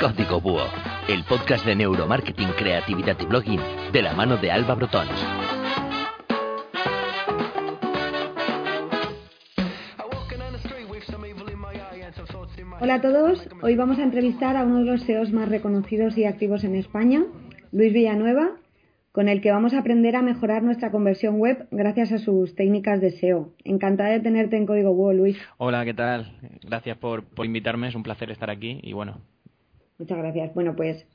Código Búho, el podcast de neuromarketing, creatividad y blogging de la mano de Alba Brotons. Hola a todos, hoy vamos a entrevistar a uno de los SEOs más reconocidos y activos en España, Luis Villanueva, con el que vamos a aprender a mejorar nuestra conversión web gracias a sus técnicas de SEO. Encantada de tenerte en Código Búho, Luis. Hola, ¿qué tal? Gracias por, por invitarme, es un placer estar aquí y bueno, Muchas gracias. Bueno, pues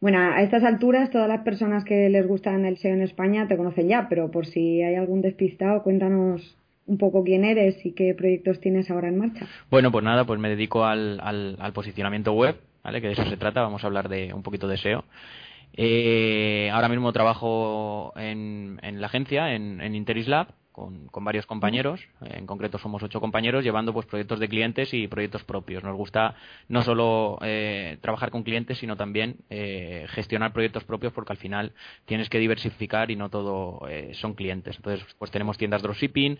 bueno, a estas alturas todas las personas que les gustan el SEO en España te conocen ya, pero por si hay algún despistado, cuéntanos un poco quién eres y qué proyectos tienes ahora en marcha. Bueno, pues nada, pues me dedico al, al, posicionamiento web, ¿vale? Que de eso se trata, vamos a hablar de un poquito de SEO. Eh, ahora mismo trabajo en, en la agencia, en, en Interislab, con, con, varios compañeros, en concreto somos ocho compañeros, llevando pues proyectos de clientes y proyectos propios. Nos gusta no solo eh, trabajar con clientes, sino también eh, gestionar proyectos propios, porque al final tienes que diversificar y no todo eh, son clientes. Entonces, pues tenemos tiendas dropshipping,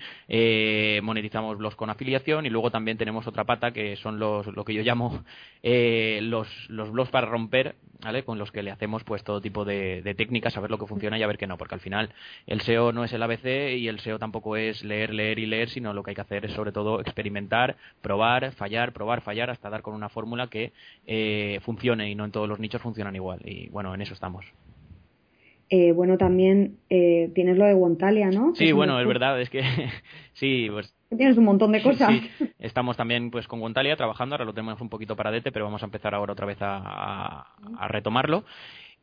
monetizamos blogs con afiliación y luego también tenemos otra pata que son los, lo que yo llamo los, los blogs para romper, ¿vale? Con los que le hacemos pues todo tipo de, de técnicas, a ver lo que funciona y a ver qué no, porque al final el SEO no es el ABC y el SEO tampoco es leer, leer y leer, sino lo que hay que hacer es sobre todo experimentar, probar, fallar, probar, fallar, hasta dar con una fórmula que eh, funcione y no en todos los nichos funcionan igual. Y bueno, en eso estamos. Eh, bueno, también eh, tienes lo de Wontalia, ¿no? Sí, bueno, es verdad, es que sí, pues Tienes un montón de cosas. Estamos también pues con Wontalia trabajando, ahora lo tenemos un poquito paradete, pero vamos a empezar ahora otra vez a, a retomarlo.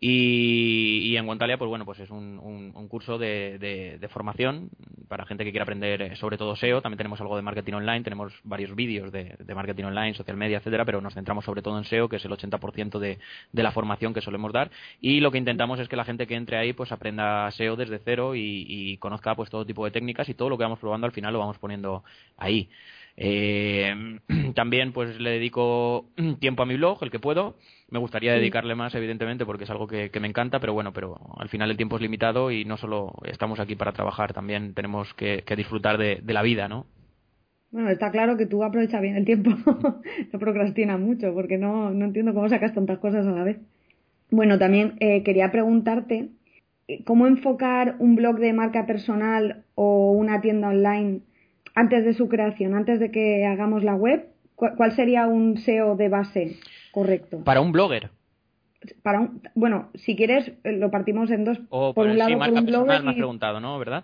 Y, en Guantalia, pues bueno, pues es un, un, curso de, de, formación para gente que quiera aprender eh, sobre todo SEO. También tenemos algo de marketing online, tenemos varios vídeos de, de marketing online, social media, etcétera, pero nos centramos sobre todo en SEO, que es el 80% de, de la formación que solemos dar. Y lo que intentamos es que la gente que entre ahí, pues aprenda SEO desde cero y, y conozca pues todo tipo de técnicas y todo lo que vamos probando al final lo vamos poniendo ahí. Eh, también pues le dedico tiempo a mi blog, el que puedo. Me gustaría dedicarle más, evidentemente, porque es algo que, me encanta, pero bueno, pero al final el tiempo es limitado y no solo estamos aquí para trabajar, también tenemos que, disfrutar de, la vida, ¿no? Bueno, está claro que tú aprovechas bien el tiempo, no procrastinas mucho, porque no, no entiendo cómo sacas tantas cosas a la vez. Bueno, también eh, quería preguntarte eh, cómo enfocar un blog de marca personal o una tienda online antes de su creación, antes de que hagamos la web, ¿cuál sería un SEO de base correcto? Para un blogger. Para un, bueno, si quieres, eh, lo partimos en dos. O por, un lado, sí, marca un personal me has preguntado, ¿no? ¿Verdad?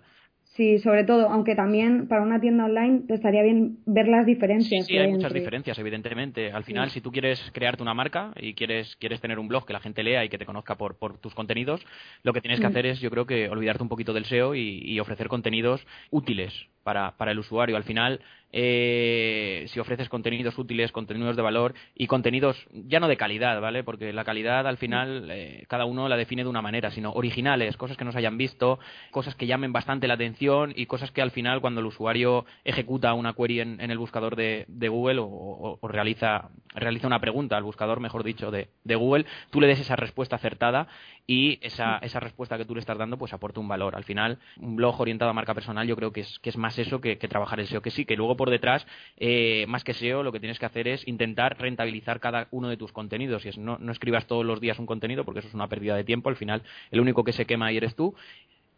Sí, sobre todo, aunque también para una tienda online te estaría bien ver las diferencias. Sí, sí, hay muchas diferencias, evidentemente. Al final, si tú quieres crearte una marca y quieres, quieres tener un blog que la gente lea y que te conozca por, por tus contenidos, lo que tienes que mm. hacer es, yo creo que, olvidarte un poquito del SEO y, y ofrecer contenidos útiles para, para el usuario. Al final, eh, si ofreces contenidos útiles, contenidos de valor y contenidos ya no de calidad, ¿vale? Porque la calidad al final eh, cada uno la define de una manera, sino originales, cosas que no se hayan visto, cosas que llamen bastante la atención y cosas que al final cuando el usuario ejecuta una query en, el buscador de, Google o, realiza, realiza una pregunta al buscador, mejor dicho, de, de Google, tú le des esa respuesta acertada y esa, esa respuesta que tú le estás dando pues aporta un valor. Al final, un blog orientado a marca personal yo creo que es, que es más eso que, que trabajar el SEO, que sí, que luego por detrás, eh, más que SEO, lo que tienes que hacer es intentar rentabilizar cada uno de tus contenidos. Y es, no, no escribas todos los días un contenido, porque eso es una pérdida de tiempo. Al final, el único que se quema ahí eres tú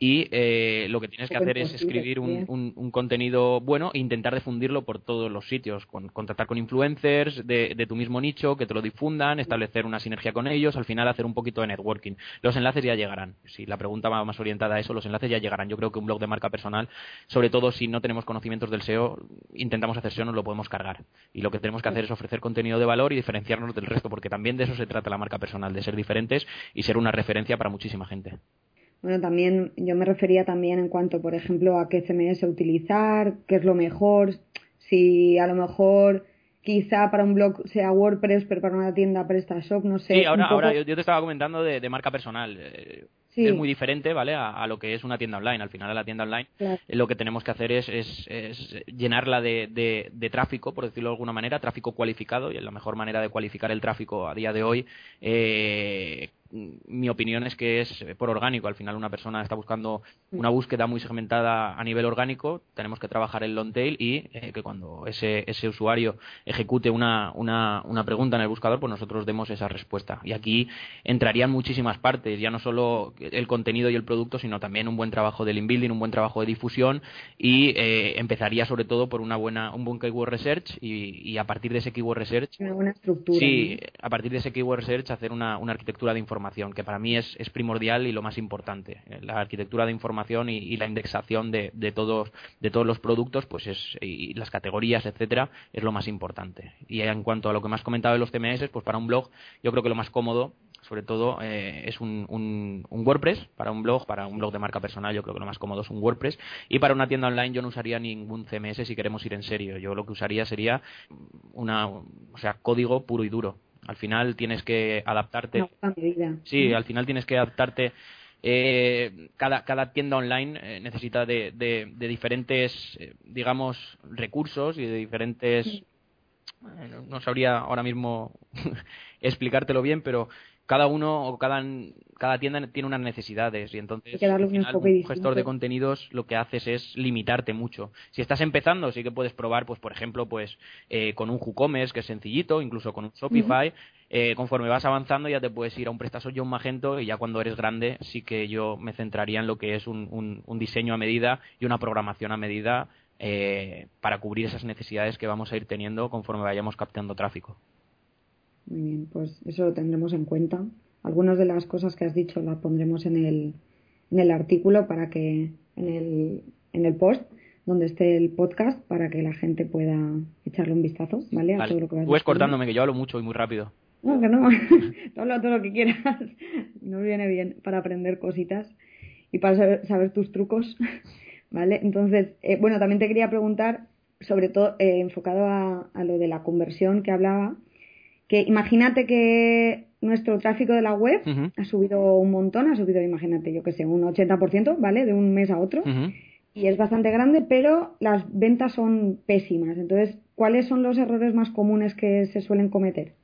y eh, lo que tienes que hacer es escribir un, un, contenido bueno e intentar difundirlo por todos los sitios, con, contactar con influencers de, de, tu mismo nicho, que te lo difundan, establecer una sinergia con ellos, al final hacer un poquito de networking. Los enlaces ya llegarán. Si la pregunta va más orientada a eso, los enlaces ya llegarán. Yo creo que un blog de marca personal, sobre todo si no tenemos conocimientos del SEO, intentamos hacer SEO, nos lo podemos cargar. Y lo que tenemos que hacer es ofrecer contenido de valor y diferenciarnos del resto, porque también de eso se trata la marca personal, de ser diferentes y ser una referencia para muchísima gente. Bueno, también yo me refería también en cuanto, por ejemplo, a qué CMS utilizar, qué es lo mejor, si a lo mejor quizá para un blog sea WordPress, pero para una tienda PrestaShop, no sé. Sí, ahora, ahora yo, te estaba comentando de, marca personal. Eh, es muy diferente, ¿vale? A, lo que es una tienda online. Al final, de la tienda online lo que tenemos que hacer es, es, llenarla de, de, tráfico, por decirlo de alguna manera, tráfico cualificado. Y la mejor manera de cualificar el tráfico a día de hoy eh, mi opinión es que es por orgánico. Al final una persona está buscando una búsqueda muy segmentada a nivel orgánico. Tenemos que trabajar el long tail y eh, que cuando ese, ese usuario ejecute una, una, una, pregunta en el buscador, pues nosotros demos esa respuesta. Y aquí entrarían muchísimas partes, ya no solo el contenido y el producto, sino también un buen trabajo del inbuilding, un buen trabajo de difusión y eh, empezaría sobre todo por una buena, un buen keyword research y, a partir de ese keyword research... Una buena estructura. Sí, a partir de ese keyword research hacer una, una arquitectura de información que para mí es, primordial y lo más importante. Eh, la arquitectura de información y, la indexación de, todos, de todos los productos, pues es, y las categorías, etcétera, es lo más importante. Y en cuanto a lo que me has comentado de los CMS, pues para un blog, yo creo que lo más cómodo sobre todo eh, es un, un, WordPress para un blog, para un blog de marca personal yo creo que lo más cómodo es un WordPress y para una tienda online yo no usaría ningún CMS si queremos ir en serio, yo lo que usaría sería una, o sea, código puro y duro, al final tienes que adaptarte. Sí, al final tienes que adaptarte. Eh, cada, cada tienda online eh, necesita de, de, diferentes, eh, digamos, recursos y de diferentes. no sabría ahora mismo explicártelo bien, pero cada uno o cada, cada tienda tiene unas necesidades y entonces un gestor de contenidos lo que haces es limitarte mucho. Si estás empezando, sí que puedes probar, pues por ejemplo, pues eh, con un WooCommerce que es sencillito, incluso con un Shopify. Eh, conforme vas avanzando ya te puedes ir a un PrestaShop y un Magento y ya cuando eres grande sí que yo me centraría en lo que es un, un, diseño a medida y una programación a medida eh, para cubrir esas necesidades que vamos a ir teniendo conforme vayamos captando tráfico. Muy bien, pues eso lo tendremos en cuenta. Algunas de las cosas que has dicho las pondremos en el, en el artículo para que, en el, en el post donde esté el podcast para que la gente pueda echarle un vistazo, ¿vale? A todo lo que vas Puedes cortándome, que yo hablo mucho y muy rápido. No, que no. Habla todo lo que quieras. Nos viene bien para aprender cositas y para saber, tus trucos, ¿vale? Entonces, eh, bueno, también te quería preguntar, sobre todo eh, enfocado a, a, lo de la conversión que hablaba, que imagínate que nuestro tráfico de la web ha subido un montón, ha subido, imagínate, yo que sé, un 80%, ¿vale? De un mes a otro. Y es bastante grande, pero las ventas son pésimas. Entonces, ¿cuáles son los errores más comunes que se suelen cometer?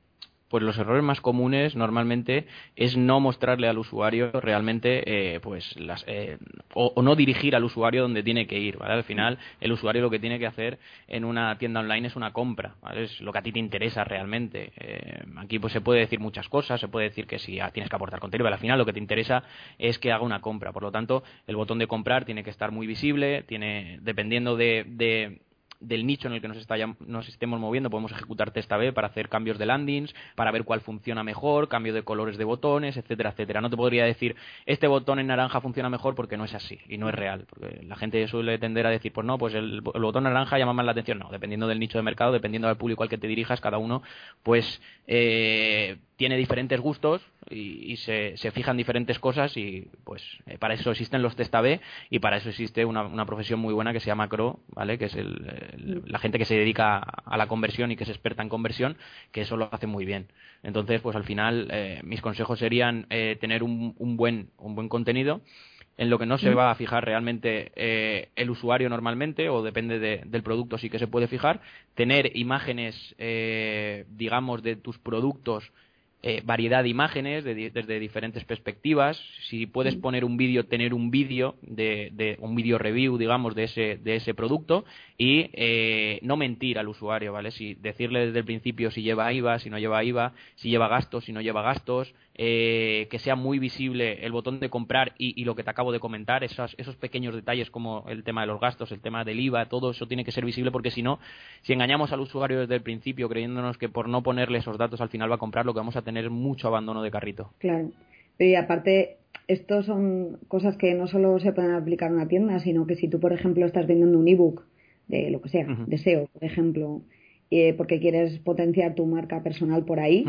Pues los errores más comunes normalmente es no mostrarle al usuario realmente eh, pues las eh, o, no dirigir al usuario donde tiene que ir ¿vale? al final el usuario lo que tiene que hacer en una tienda online es una compra ¿vale? es lo que a ti te interesa realmente eh, aquí pues se puede decir muchas cosas se puede decir que si tienes que aportar contenido pero al final lo que te interesa es que haga una compra por lo tanto el botón de comprar tiene que estar muy visible tiene dependiendo de del nicho en el que nos, está, nos estemos moviendo, podemos ejecutar test A-B para hacer cambios de landings, para ver cuál funciona mejor, cambio de colores de botones, etcétera, etcétera. No te podría decir, este botón en naranja funciona mejor porque no es así y no es real. Porque la gente suele tender a decir, pues no, pues el, botón naranja llama más la atención. No, dependiendo del nicho de mercado, dependiendo del público al que te dirijas, cada uno, pues eh, tiene diferentes gustos y, se, se, fijan diferentes cosas y pues eh, para eso existen los test A-B y para eso existe una, una, profesión muy buena que se llama CRO, ¿vale? Que es el, la gente que se dedica a la conversión y que es experta en conversión, que eso lo hace muy bien. Entonces, pues al final eh, mis consejos serían eh, tener un, un, buen, un buen contenido en lo que no se va a fijar realmente eh, el usuario normalmente, o depende del producto sí que se puede fijar, tener imágenes, eh, digamos, de tus productos eh, variedad de imágenes desde diferentes perspectivas. Si puedes poner un vídeo, tener un vídeo de, un vídeo review, digamos, de ese, de ese producto y eh, no mentir al usuario, ¿vale? Si decirle desde el principio si lleva IVA, si no lleva IVA, si lleva gastos, si no lleva gastos, eh, que sea muy visible el botón de comprar y, lo que te acabo de comentar, esos, esos pequeños detalles como el tema de los gastos, el tema del IVA, todo eso tiene que ser visible porque si no, si engañamos al usuario desde el principio creyéndonos que por no ponerle esos datos al final va a comprar, lo que vamos a tener mucho abandono de carrito. Claro. Y aparte, esto son cosas que no solo se pueden aplicar en una tienda, sino que si tú, por ejemplo, estás vendiendo un ebook de lo que sea, de SEO, por ejemplo, eh, porque quieres potenciar tu marca personal por ahí,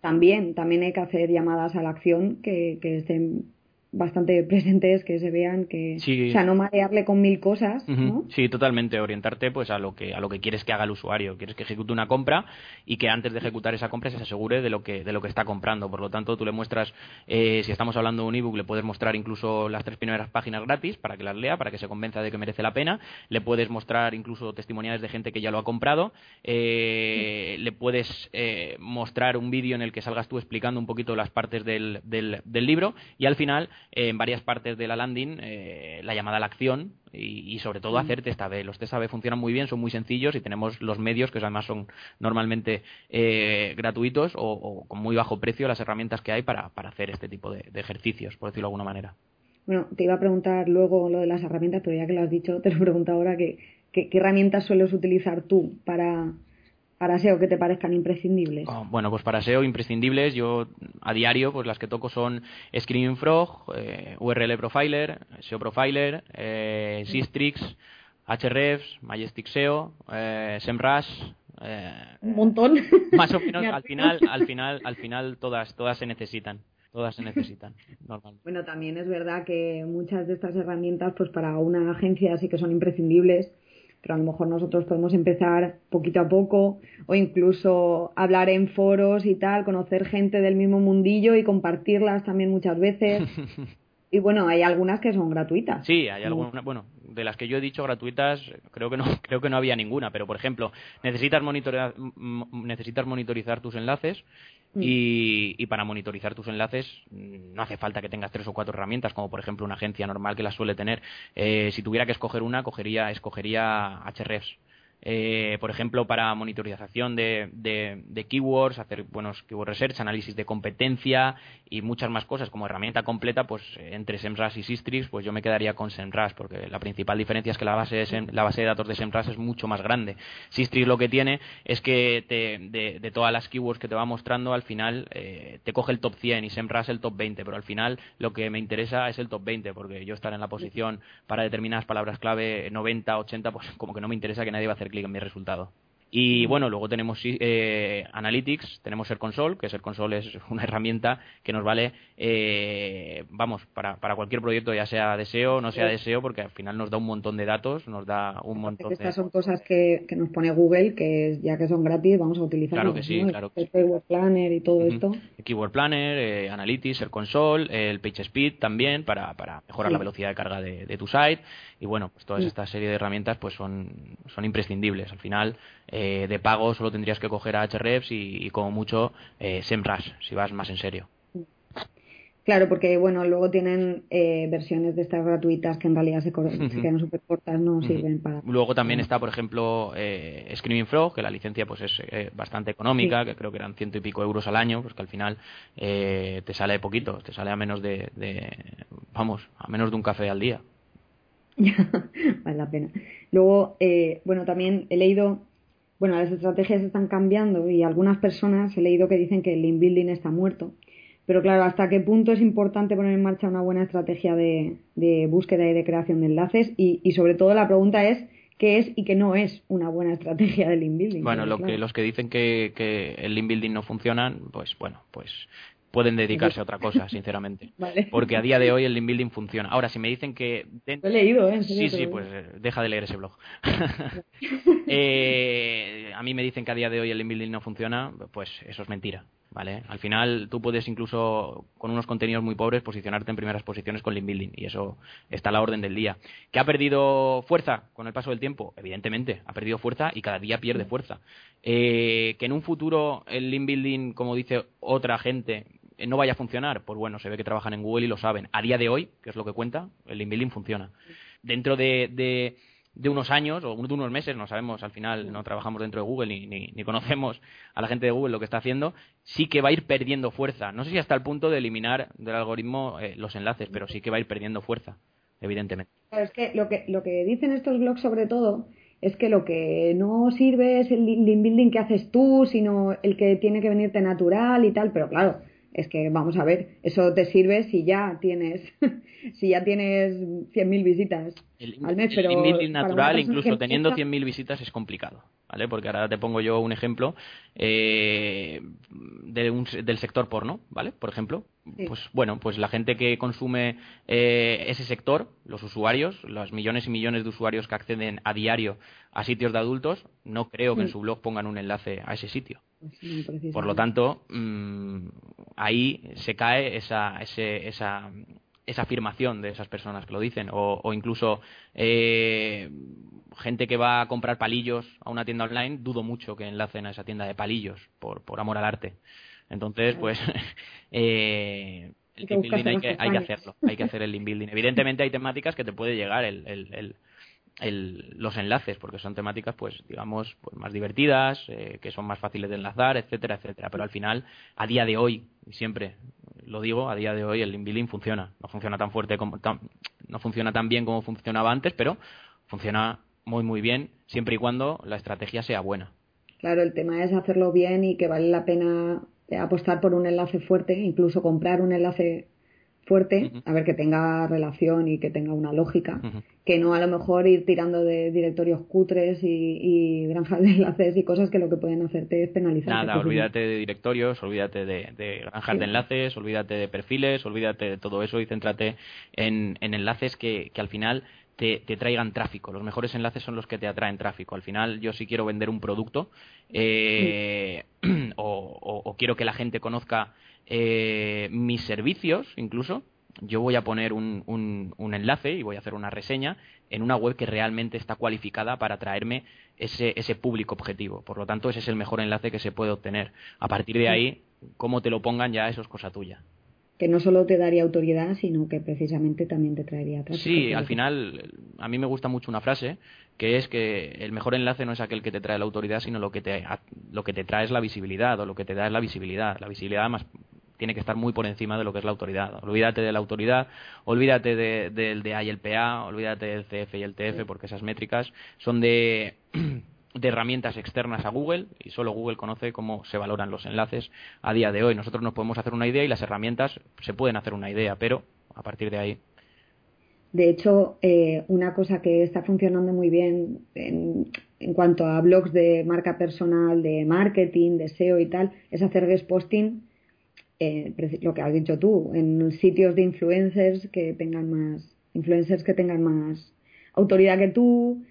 también, también hay que hacer llamadas a la acción que, que estén bastante presentes, que se vean que, o sea, no marearle con mil cosas, ¿no? Sí, totalmente, orientarte pues a lo que a lo que quieres que haga el usuario, quieres que ejecute una compra y que antes de ejecutar esa compra se asegure de lo que de lo que está comprando, por lo tanto tú le muestras eh, si estamos hablando de un ebook le puedes mostrar incluso las tres primeras páginas gratis para que las lea, para que se convenza de que merece la pena, le puedes mostrar incluso testimoniales de gente que ya lo ha comprado, eh, le puedes eh, mostrar un vídeo en el que salgas tú explicando un poquito las partes del, del, del libro y al final en varias partes de la landing eh, la llamada a la acción y, sobre todo hacer test A-B. Los test A-B funcionan muy bien, son muy sencillos y tenemos los medios que además son normalmente eh, gratuitos o, con muy bajo precio las herramientas que hay para, para hacer este tipo de, ejercicios, por decirlo de alguna manera. Bueno, te iba a preguntar luego lo de las herramientas, pero ya que lo has dicho, te lo pregunto ahora, ¿qué, qué herramientas sueles utilizar tú para, para SEO que te parezcan imprescindibles? Oh, bueno, pues para SEO imprescindibles, yo a diario, pues las que toco son Screaming Frog, eh, URL Profiler, SEO Profiler, eh, Sistrix, Hrefs, Majestic SEO, eh, SEMrush. Eh, Un montón. Más o menos, al final, al final, al final todas, todas se necesitan todas se necesitan normalmente. Bueno, también es verdad que muchas de estas herramientas, pues para una agencia sí que son imprescindibles, pero a lo mejor nosotros podemos empezar poquito a poco o incluso hablar en foros y tal, conocer gente del mismo mundillo y compartirlas también muchas veces. Y bueno, hay algunas que son gratuitas. Sí, hay algunas, bueno, de las que yo he dicho gratuitas, creo que no, creo que no había ninguna, pero por ejemplo, necesitas monitorizar, necesitas monitorizar tus enlaces Mm. Y, para monitorizar tus enlaces mm, no hace falta que tengas tres o cuatro herramientas, como por ejemplo una agencia normal que las suele tener. Eh, si tuviera que escoger una, cogería, escogería Hrefs eh, por ejemplo, para monitorización de, de, keywords, hacer buenos keyword research, análisis de competencia y muchas más cosas como herramienta completa, pues entre SEMrush y Sistrix, pues yo me quedaría con SEMrush, porque la principal diferencia es que la base de, la base de datos de SEMrush es mucho más grande. Sistrix lo que tiene es que de, de, todas las keywords que te va mostrando, al final eh, te coge el top 100 y SEMrush el top 20, pero al final lo que me interesa es el top 20, porque yo estar en la posición para determinadas palabras clave 90, 80, pues como que no me interesa que nadie va a hacer clic en mi resultado. Y bueno, luego tenemos eh, Analytics, tenemos el Console, que el Console es una herramienta que nos vale, eh, vamos, para, para cualquier proyecto, ya sea deseo o no sea deseo, porque al final nos da un montón de datos, nos da un montón Estas son cosas que, que, nos pone Google, que ya que son gratis, vamos a utilizar. Claro que sí, claro El Keyword Planner y todo esto. El Keyword Planner, eh, Analytics, el Console, el PageSpeed también, para, para mejorar la velocidad de carga de, de tu site y bueno, pues toda esta serie de herramientas pues son, son imprescindibles. Al final, eh, de pago solo tendrías que coger a Hrefs y, y como mucho eh, SEMrush, si vas más en serio. Claro, porque bueno, luego tienen eh, versiones de estas gratuitas que en realidad se, quedan súper cortas, no sirven para. Luego también está, por ejemplo, eh, Screaming Frog, que la licencia pues es eh, bastante económica, que creo que eran ciento y pico euros al año, pues que al final eh, te sale poquito, te sale a menos de, de, vamos, a menos de un café al día. vale la pena. Luego, eh, bueno, también he leído, bueno, las estrategias están cambiando y algunas personas he leído que dicen que el link building está muerto. Pero claro, ¿hasta qué punto es importante poner en marcha una buena estrategia de, búsqueda y de creación de enlaces? Y, y, sobre todo la pregunta es, ¿qué es y qué no es una buena estrategia de link building? Bueno, lo que, los que dicen que, que el link building no funciona, pues bueno, pues pueden dedicarse a otra cosa, sinceramente. Porque a día de hoy el link building funciona. Ahora, si me dicen que... Lo he leído, ¿eh? Sí, sí, pues eh, deja de leer ese blog. eh, a mí me dicen que a día de hoy el link building no funciona, pues eso es mentira. ¿Vale? Al final tú puedes incluso con unos contenidos muy pobres posicionarte en primeras posiciones con link building y eso está a la orden del día. ¿Que ha perdido fuerza con el paso del tiempo? Evidentemente, ha perdido fuerza y cada día pierde fuerza. Eh, que en un futuro el link building, como dice otra gente, no vaya a funcionar, pues bueno, se ve que trabajan en Google y lo saben. A día de hoy, que es lo que cuenta, el link building funciona. Dentro de, de, unos años o de unos meses, no sabemos, al final no trabajamos dentro de Google ni, conocemos a la gente de Google lo que está haciendo, sí que va a ir perdiendo fuerza. No sé si hasta el punto de eliminar del algoritmo eh, los enlaces, pero sí que va a ir perdiendo fuerza, evidentemente. es que lo que, lo que dicen estos blogs sobre todo es que lo que no sirve es el link building que haces tú, sino el que tiene que venirte natural y tal, pero claro, es que vamos a ver, eso te sirve si ya tienes si ya tienes 100.000 visitas al mes, pero el natural incluso teniendo 100.000 visitas es complicado, ¿vale? Porque ahora te pongo yo un ejemplo eh, de un, del sector porno, ¿vale? Por ejemplo, pues bueno, pues la gente que consume eh, ese sector, los usuarios, los millones y millones de usuarios que acceden a diario a sitios de adultos, no creo que en su blog pongan un enlace a ese sitio. Pues Por lo tanto, mm, ahí se cae esa, esa, esa afirmación de esas personas que lo dicen, o, incluso eh, gente que va a comprar palillos a una tienda online, dudo mucho que enlacen a esa tienda de palillos por, por amor al arte. Entonces, pues, eh, el link building hay que, hay que, hacerlo, hay que hacer el link building. Evidentemente hay temáticas que te puede llegar el, el, el, los enlaces, porque son temáticas, pues, digamos, pues más divertidas, eh, que son más fáciles de enlazar, etcétera, etcétera. Pero al final, a día de hoy, y siempre lo digo, a día de hoy el link building funciona. No funciona tan fuerte como, no funciona tan bien como funcionaba antes, pero funciona muy, muy bien, siempre y cuando la estrategia sea buena. Claro, el tema es hacerlo bien y que vale la pena apostar por un enlace fuerte, incluso comprar un enlace fuerte, a ver que tenga relación y que tenga una lógica, que no a lo mejor ir tirando de directorios cutres y, granjas de enlaces y cosas que lo que pueden hacerte es penalizar. Nada, olvídate de directorios, olvídate de, granjas de enlaces, olvídate de perfiles, olvídate de todo eso y céntrate en, enlaces que, al final te, traigan tráfico. Los mejores enlaces son los que te atraen tráfico. Al final, yo si quiero vender un producto eh, o, quiero que la gente conozca eh, mis servicios, incluso, yo voy a poner un, un, enlace y voy a hacer una reseña en una web que realmente está cualificada para traerme ese, ese público objetivo. Por lo tanto, ese es el mejor enlace que se puede obtener. A partir de ahí, cómo te lo pongan ya, eso es cosa tuya que no solo te daría autoridad, sino que precisamente también te traería tráfico. Sí, al final, a mí me gusta mucho una frase, que es que el mejor enlace no es aquel que te trae la autoridad, sino lo que te, lo que te trae es la visibilidad, o lo que te da es la visibilidad. La visibilidad más tiene que estar muy por encima de lo que es la autoridad. Olvídate de la autoridad, olvídate del de, de, y el PA, olvídate del CF y el TF, porque esas métricas son de de herramientas externas a Google y solo Google conoce cómo se valoran los enlaces a día de hoy. Nosotros nos podemos hacer una idea y las herramientas se pueden hacer una idea, pero a partir de ahí. De hecho, eh, una cosa que está funcionando muy bien en, en, cuanto a blogs de marca personal, de marketing, de SEO y tal, es hacer guest posting, eh, lo que has dicho tú, en sitios de influencers que tengan más, influencers que tengan más autoridad que tú,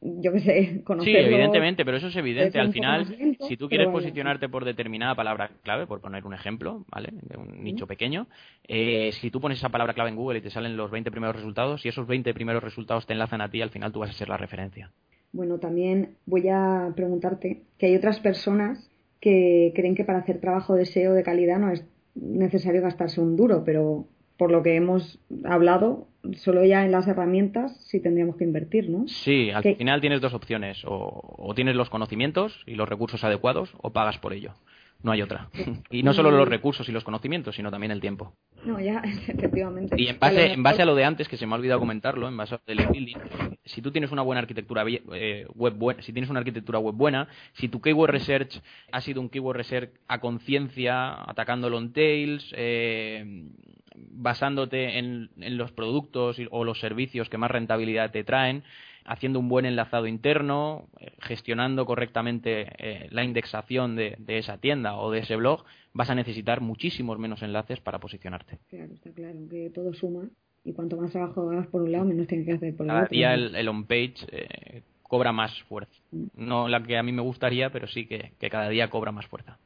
yo qué sé, Sí, evidentemente, pero eso es evidente. Al final, si tú quieres posicionarte por determinada palabra clave, por poner un ejemplo, ¿vale? De un nicho pequeño, eh, si tú pones esa palabra clave en Google y te salen los 20 primeros resultados, si esos 20 primeros resultados te enlazan a ti, al final tú vas a ser la referencia. Bueno, también voy a preguntarte que hay otras personas que creen que para hacer trabajo de SEO de calidad no es necesario gastarse un duro, pero por lo que hemos hablado, solo ya en las herramientas sí tendríamos que invertir, ¿no? Sí, al final tienes dos opciones, o, tienes los conocimientos y los recursos adecuados o pagas por ello. No hay otra. Y no solo los recursos y los conocimientos, sino también el tiempo. No, ya, efectivamente. Y en base, en base a lo de antes, que se me ha olvidado comentarlo, en base al building, si tú tienes una buena arquitectura eh, web buena, si tienes una arquitectura web buena, si tu keyword research ha sido un keyword research a conciencia, atacando long tails, eh, basándote en, los productos o los servicios que más rentabilidad te traen, haciendo un buen enlazado interno, eh, gestionando correctamente eh, la indexación de, esa tienda o de ese blog, vas a necesitar muchísimos menos enlaces para posicionarte. Claro, está claro que todo suma y cuanto más trabajo hagas por un lado, menos tienes que hacer por el otro. Cada día el, on-page eh, cobra más fuerza. Mm. No la que a mí me gustaría, pero sí que cada día cobra más fuerza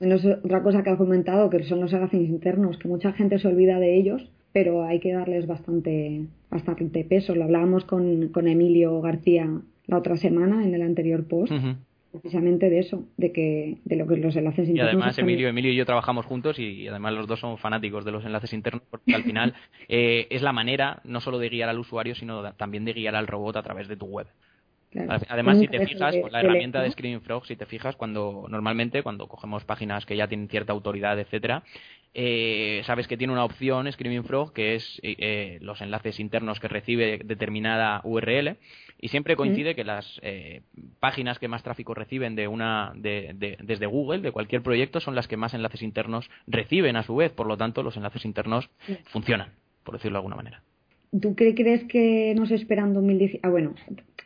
otra cosa que has comentado, que son los almacenes internos, que mucha gente se olvida de ellos, pero hay que darles bastante, bastante peso. Lo hablábamos con, con Emilio García la otra semana en el anterior post. precisamente de eso, de que de lo que los enlaces internos. Y además Emilio, Emilio y yo trabajamos juntos y, además los dos son fanáticos de los enlaces internos porque al final eh, es la manera no solo de guiar al usuario sino también de guiar al robot a través de tu web. Además, si te fijas, con la herramienta de Screaming Frog, si te fijas, cuando normalmente cuando cogemos páginas que ya tienen cierta autoridad, etcétera, eh, sabes que tiene una opción Screaming Frog que es eh, eh, los enlaces internos que recibe determinada URL y siempre coincide que las páginas que más tráfico reciben de una de, desde Google de cualquier proyecto son las que más enlaces internos reciben a su vez, por lo tanto los enlaces internos funcionan, por decirlo de alguna manera. ¿tú qué crees que nos espera en 2016? Ah, bueno,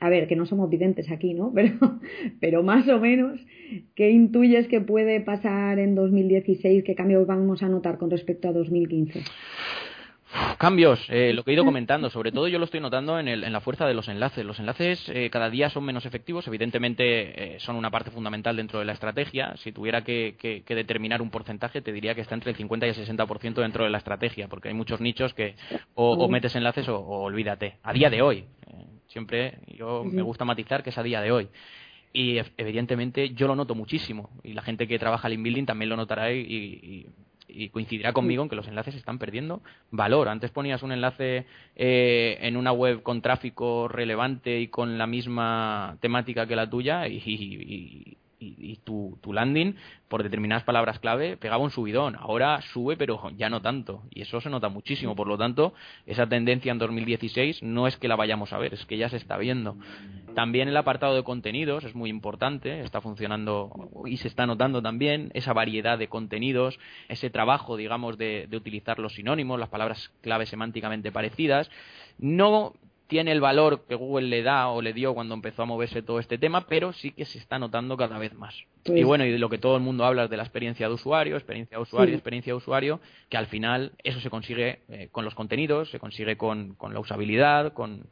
a ver, que no somos videntes aquí, ¿no? Pero, pero más o menos, ¿qué intuyes que puede pasar en 2016? ¿Qué cambios vamos a notar con respecto a 2015? Cambios, eh, lo que he ido comentando, sobre todo yo lo estoy notando en, el, en la fuerza de los enlaces. Los enlaces eh, cada día son menos efectivos, evidentemente eh, son una parte fundamental dentro de la estrategia. Si tuviera que, que, determinar un porcentaje, te diría que está entre el 50 y el 60% dentro de la estrategia, porque hay muchos nichos que o, metes enlaces o, olvídate. A día de hoy, siempre yo me gusta matizar que es a día de hoy. Y evidentemente yo lo noto muchísimo, y la gente que trabaja en building también lo notará y y coincidirá conmigo en que los enlaces están perdiendo valor. Antes ponías un enlace eh, en una web con tráfico relevante y con la misma temática que la tuya y, y, tu, tu, landing por determinadas palabras clave pegaba un subidón. Ahora sube, pero ya no tanto. Y eso se nota muchísimo. Por lo tanto, esa tendencia en 2016 no es que la vayamos a ver, es que ya se está viendo. También el apartado de contenidos es muy importante, está funcionando y se está notando también esa variedad de contenidos, ese trabajo, digamos, de, de utilizar los sinónimos, las palabras clave semánticamente parecidas. No tiene el valor que Google le da o le dio cuando empezó a moverse todo este tema, pero sí que se está notando cada vez más. Pues y bueno, y de lo que todo el mundo habla es de la experiencia de usuario, experiencia de usuario, experiencia de usuario, que al final eso se consigue eh, con los contenidos, se consigue con, con la usabilidad, con,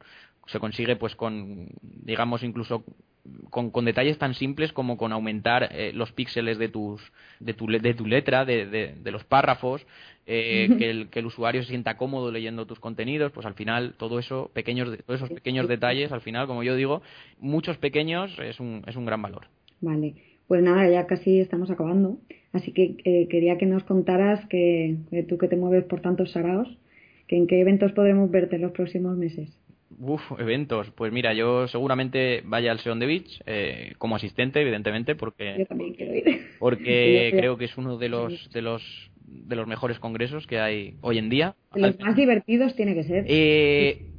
se consigue pues con, digamos, incluso con, con, detalles tan simples como con aumentar eh, los píxeles de, tus, de, tu, de tu letra, de, de, los párrafos, eh, que, el, que el usuario se sienta cómodo leyendo tus contenidos, pues al final todo eso, pequeños, todos esos pequeños detalles, al final, como yo digo, muchos pequeños es un, es un gran valor. Vale, pues nada, ya casi estamos acabando, así que eh, quería que nos contaras que, tú que te mueves por tantos saraos, que en qué eventos podremos verte en los próximos meses. Uf, eventos. Pues mira, yo seguramente vaya al Seon the Beach eh, como asistente, evidentemente, porque yo también quiero ir. porque creo que es uno de los de los de los mejores congresos que hay hoy en día. De los más divertidos tiene que ser. Eh,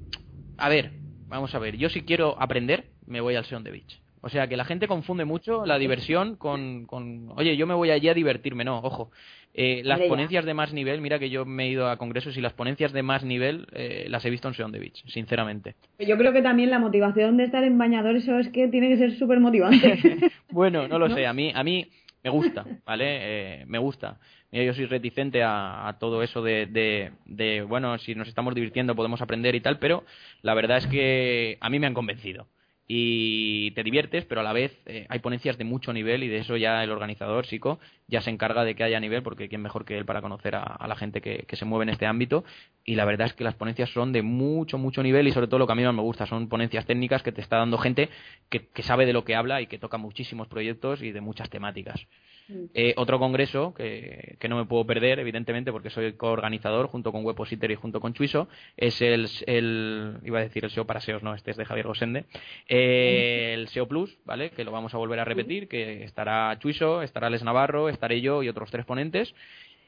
a ver, vamos a ver. Yo si quiero aprender, me voy al Seon the Beach. O sea, que la gente confunde mucho la diversión con, con oye, yo me voy allí a divertirme. No, ojo. Eh, las ponencias de más nivel, mira que yo me he ido a congresos y las ponencias de más nivel eh, las he visto en Seon the Beach, sinceramente. Yo creo que también la motivación de estar en bañador, eso es que tiene que ser súper motivante. bueno, no lo sé, a mí, a mí me gusta, ¿vale? Eh, me gusta. yo soy reticente a, todo eso de, de, de, bueno, si nos estamos divirtiendo podemos aprender y tal, pero la verdad es que a mí me han convencido y te diviertes, pero a la vez eh, hay ponencias de mucho nivel y de eso ya el organizador, Sico, ya se encarga de que haya nivel, porque quién mejor que él para conocer a, la gente que, se mueve en este ámbito. Y la verdad es que las ponencias son de mucho, mucho nivel y sobre todo lo que a mí más me gusta son ponencias técnicas que te está dando gente que, que sabe de lo que habla y que toca muchísimos proyectos y de muchas temáticas. Mm. Eh, otro congreso que, que, no me puedo perder, evidentemente, porque soy coorganizador junto con Webpositor y junto con Chuiso, es el, el, iba a decir el SEO para SEOs, no, este es de Javier Rosende, eh, el SEO Plus, ¿vale? Que lo vamos a volver a repetir, que estará Chuiso, estará Les Navarro, estaré yo y otros tres ponentes.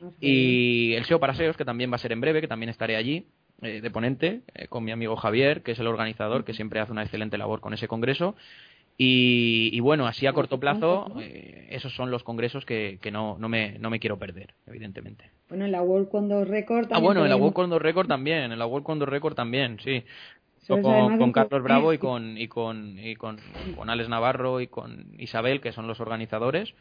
Ah, y el SEO para SEOs, que también va a ser en breve, que también estaré allí eh, de ponente, con mi amigo Javier, que es el organizador, que siempre hace una excelente labor con ese congreso. Y, bueno, así a corto plazo, eh, esos son los congresos que, que no, no, me, no me quiero perder, evidentemente. Bueno, en la World Condor Record también. Ah, bueno, en la World Condor Record también, en la World Condor Record también, sí. Con, Carlos Bravo y con, y con, y con, con Alex Navarro y con Isabel, que son los organizadores.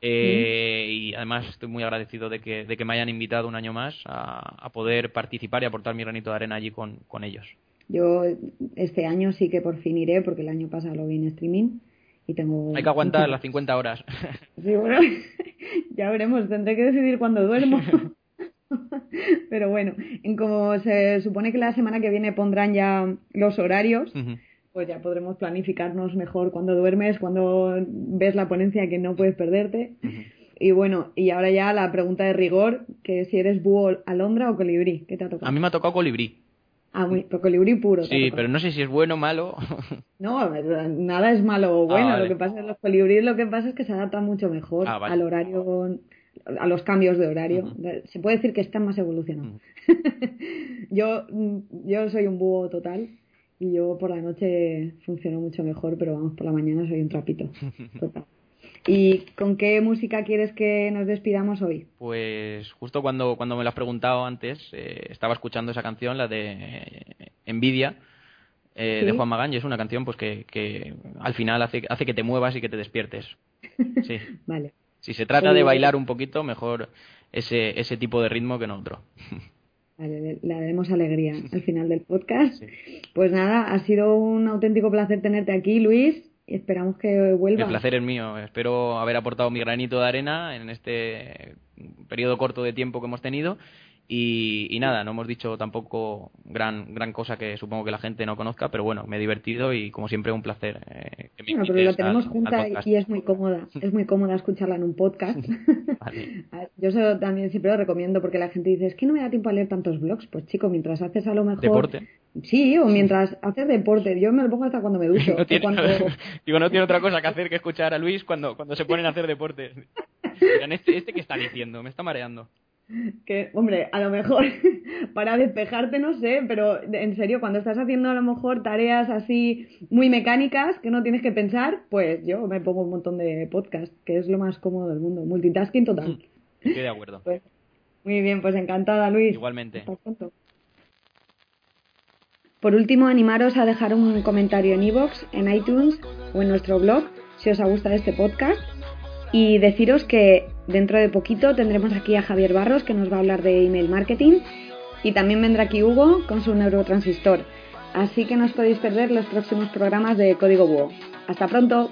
Eh, y además estoy muy agradecido de que, de que me hayan invitado un año más a, a poder participar y aportar mi granito de arena allí con, con ellos. Yo este año sí que por fin iré porque el año pasado lo vi en streaming y tengo... Hay que aguantar las 50 horas. Sí, bueno, ya veremos, tendré que decidir cuándo duermo. Pero bueno, en como se supone que la semana que viene pondrán ya los horarios, pues ya podremos planificarnos mejor cuando duermes, cuando ves la ponencia que no puedes perderte. Y bueno, y ahora ya la pregunta de rigor, que si eres búho, alondra o colibrí, ¿qué te ha tocado? A mí me ha tocado colibrí. Ah, muy, colibrí puro. Sí, pero no sé si es bueno o malo. no, nada es malo o bueno. Ah, lo que pasa es los colibríes lo que pasa es que se adaptan mucho mejor ah, al horario, a los cambios de horario. Se puede decir que están más evolucionados. yo, yo soy un búho total y yo por la noche funciono mucho mejor, pero vamos, por la mañana soy un trapito. Total. ¿Y con qué música quieres que nos despidamos hoy? Pues justo cuando, cuando me lo has preguntado antes, eh, estaba escuchando esa canción, la de Envidia, eh, de Juan Magán, y es una canción pues que, que al final hace, hace que te muevas y que te despiertes. Sí. vale. Si se trata de bailar un poquito, mejor ese, ese tipo de ritmo que no otro. Vale, le daremos alegría al final del podcast. Pues nada, ha sido un auténtico placer tenerte aquí, Luis. Y esperamos que vuelva. El placer es mío. Espero haber aportado mi granito de arena en este periodo corto de tiempo que hemos tenido y, nada, no hemos dicho tampoco gran gran cosa que supongo que la gente no conozca, pero bueno, me he divertido y como siempre un placer. Eh, que me pero lo tenemos junta y es muy cómoda, es muy cómoda escucharla en un podcast. Yo eso también siempre lo recomiendo porque la gente dice, es que no me da tiempo a leer tantos blogs. Pues chico, mientras haces a lo mejor... Deporte. Sí, o mientras haces deporte. Yo me lo pongo hasta cuando me ducho. No tiene, Digo, no tiene otra cosa que hacer que escuchar a Luis cuando, cuando se ponen a hacer deporte. este, este que está diciendo, me está mareando que, hombre, a lo mejor para despejarte no sé, pero en serio, cuando estás haciendo a lo mejor tareas así muy mecánicas que no tienes que pensar, pues yo me pongo un montón de podcast, que es lo más cómodo del mundo. Multitasking total. Estoy de acuerdo. Pues, muy bien, pues encantada, Luis. Igualmente. Por último, animaros a dejar un comentario en iVoox, en iTunes o en nuestro blog si os ha gustado este podcast y deciros que dentro de poquito tendremos aquí a Javier Barros que nos va a hablar de email marketing y también vendrá aquí Hugo con su neurotransistor. Así que no os podéis perder los próximos programas de Código Búho. Hasta pronto.